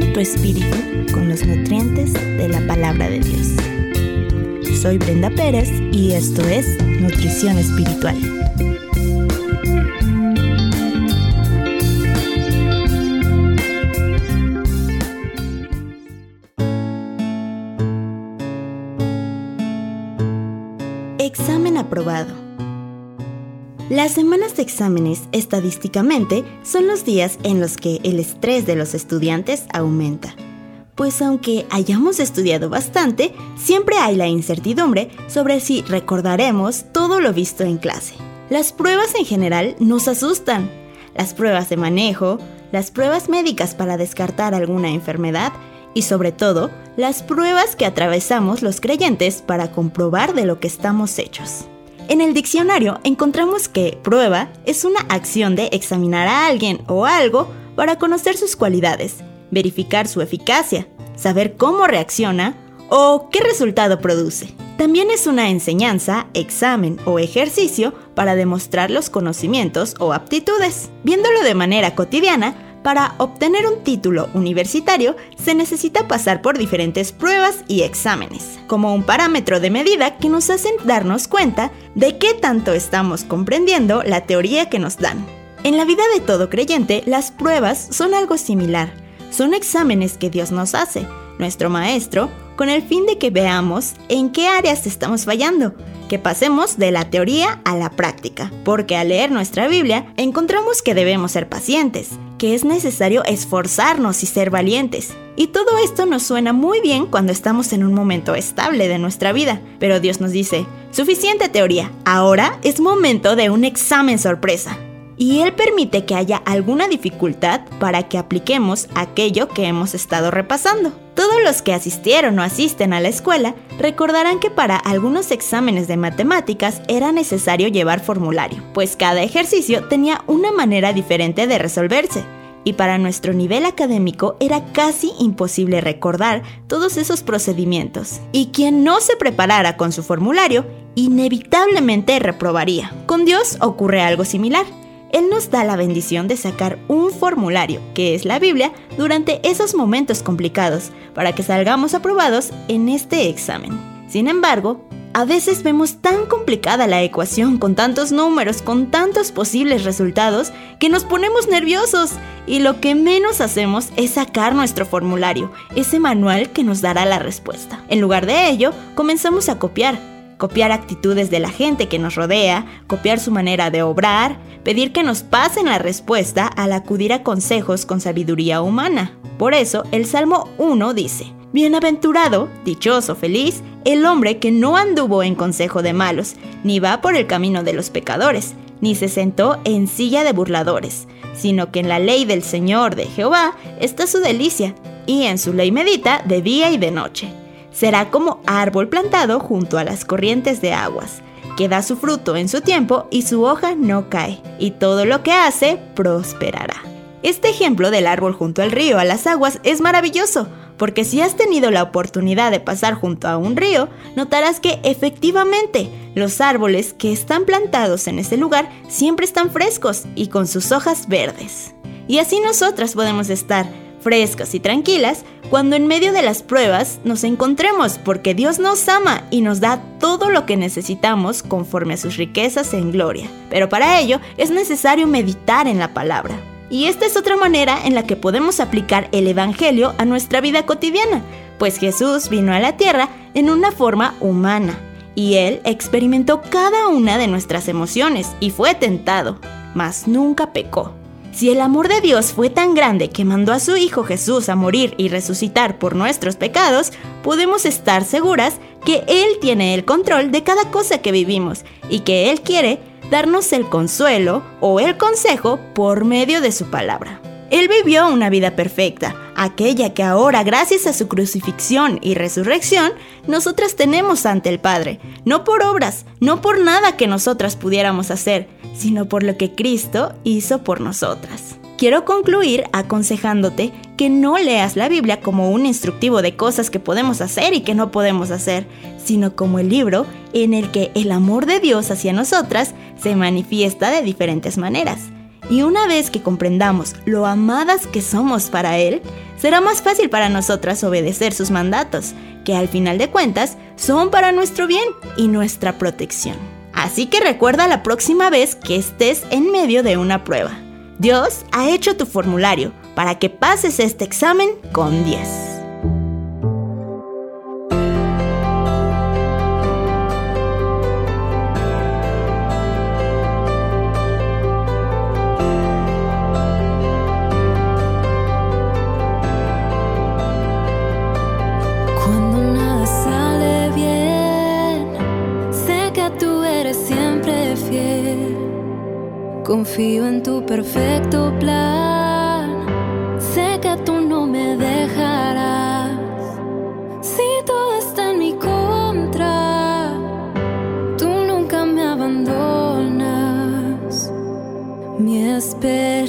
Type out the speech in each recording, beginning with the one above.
tu espíritu con los nutrientes de la palabra de Dios. Soy Brenda Pérez y esto es Nutrición Espiritual. Examen aprobado. Las semanas de exámenes estadísticamente son los días en los que el estrés de los estudiantes aumenta. Pues aunque hayamos estudiado bastante, siempre hay la incertidumbre sobre si recordaremos todo lo visto en clase. Las pruebas en general nos asustan. Las pruebas de manejo, las pruebas médicas para descartar alguna enfermedad y sobre todo las pruebas que atravesamos los creyentes para comprobar de lo que estamos hechos. En el diccionario encontramos que prueba es una acción de examinar a alguien o algo para conocer sus cualidades, verificar su eficacia, saber cómo reacciona o qué resultado produce. También es una enseñanza, examen o ejercicio para demostrar los conocimientos o aptitudes. Viéndolo de manera cotidiana, para obtener un título universitario se necesita pasar por diferentes pruebas y exámenes, como un parámetro de medida que nos hacen darnos cuenta de qué tanto estamos comprendiendo la teoría que nos dan. En la vida de todo creyente, las pruebas son algo similar. Son exámenes que Dios nos hace, nuestro Maestro, con el fin de que veamos en qué áreas estamos fallando, que pasemos de la teoría a la práctica, porque al leer nuestra Biblia encontramos que debemos ser pacientes, que es necesario esforzarnos y ser valientes. Y todo esto nos suena muy bien cuando estamos en un momento estable de nuestra vida, pero Dios nos dice, suficiente teoría, ahora es momento de un examen sorpresa y Él permite que haya alguna dificultad para que apliquemos aquello que hemos estado repasando. Todos los que asistieron o asisten a la escuela recordarán que para algunos exámenes de matemáticas era necesario llevar formulario, pues cada ejercicio tenía una manera diferente de resolverse. Y para nuestro nivel académico era casi imposible recordar todos esos procedimientos. Y quien no se preparara con su formulario, inevitablemente reprobaría. Con Dios ocurre algo similar. Él nos da la bendición de sacar un formulario, que es la Biblia, durante esos momentos complicados, para que salgamos aprobados en este examen. Sin embargo, a veces vemos tan complicada la ecuación con tantos números, con tantos posibles resultados, que nos ponemos nerviosos y lo que menos hacemos es sacar nuestro formulario, ese manual que nos dará la respuesta. En lugar de ello, comenzamos a copiar, copiar actitudes de la gente que nos rodea, copiar su manera de obrar, pedir que nos pasen la respuesta al acudir a consejos con sabiduría humana. Por eso, el Salmo 1 dice, Bienaventurado, dichoso, feliz, el hombre que no anduvo en consejo de malos, ni va por el camino de los pecadores, ni se sentó en silla de burladores, sino que en la ley del Señor de Jehová está su delicia, y en su ley medita de día y de noche será como árbol plantado junto a las corrientes de aguas, que da su fruto en su tiempo y su hoja no cae, y todo lo que hace prosperará. Este ejemplo del árbol junto al río a las aguas es maravilloso, porque si has tenido la oportunidad de pasar junto a un río, notarás que efectivamente los árboles que están plantados en ese lugar siempre están frescos y con sus hojas verdes. Y así nosotras podemos estar frescas y tranquilas cuando en medio de las pruebas nos encontremos, porque Dios nos ama y nos da todo lo que necesitamos conforme a sus riquezas en gloria. Pero para ello es necesario meditar en la palabra. Y esta es otra manera en la que podemos aplicar el Evangelio a nuestra vida cotidiana, pues Jesús vino a la tierra en una forma humana, y Él experimentó cada una de nuestras emociones y fue tentado, mas nunca pecó. Si el amor de Dios fue tan grande que mandó a su Hijo Jesús a morir y resucitar por nuestros pecados, podemos estar seguras que Él tiene el control de cada cosa que vivimos y que Él quiere darnos el consuelo o el consejo por medio de su palabra. Él vivió una vida perfecta, aquella que ahora, gracias a su crucifixión y resurrección, nosotras tenemos ante el Padre, no por obras, no por nada que nosotras pudiéramos hacer, sino por lo que Cristo hizo por nosotras. Quiero concluir aconsejándote que no leas la Biblia como un instructivo de cosas que podemos hacer y que no podemos hacer, sino como el libro en el que el amor de Dios hacia nosotras se manifiesta de diferentes maneras. Y una vez que comprendamos lo amadas que somos para Él, será más fácil para nosotras obedecer sus mandatos, que al final de cuentas son para nuestro bien y nuestra protección. Así que recuerda la próxima vez que estés en medio de una prueba. Dios ha hecho tu formulario para que pases este examen con 10. Confío en tu perfecto plan. Sé que tú no me dejarás. Si todo está en mi contra, tú nunca me abandonas. Mi esperanza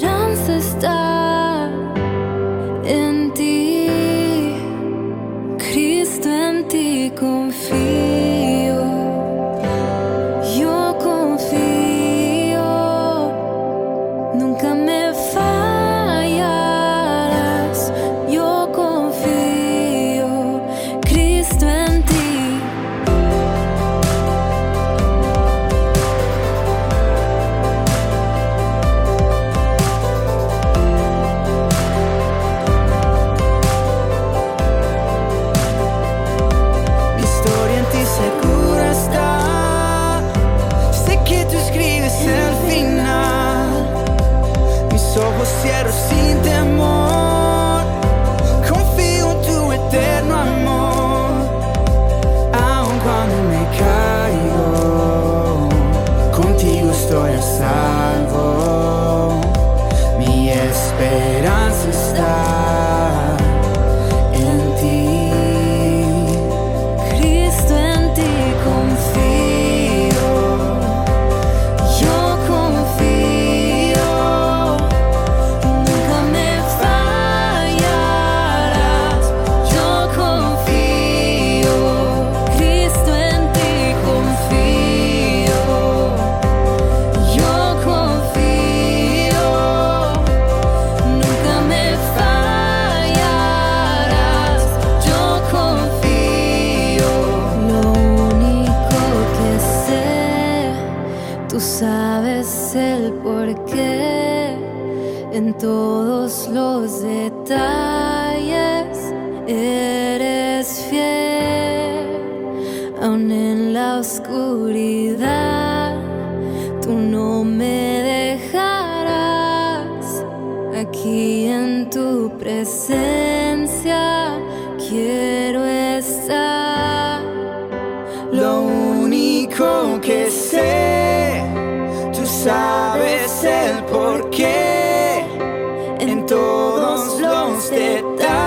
todos los detalles eres fiel, aun en la oscuridad, tú no me dejarás aquí en tu presencia. Quiero estar. Lo único que sé, tú sabes el porqué todos los detalles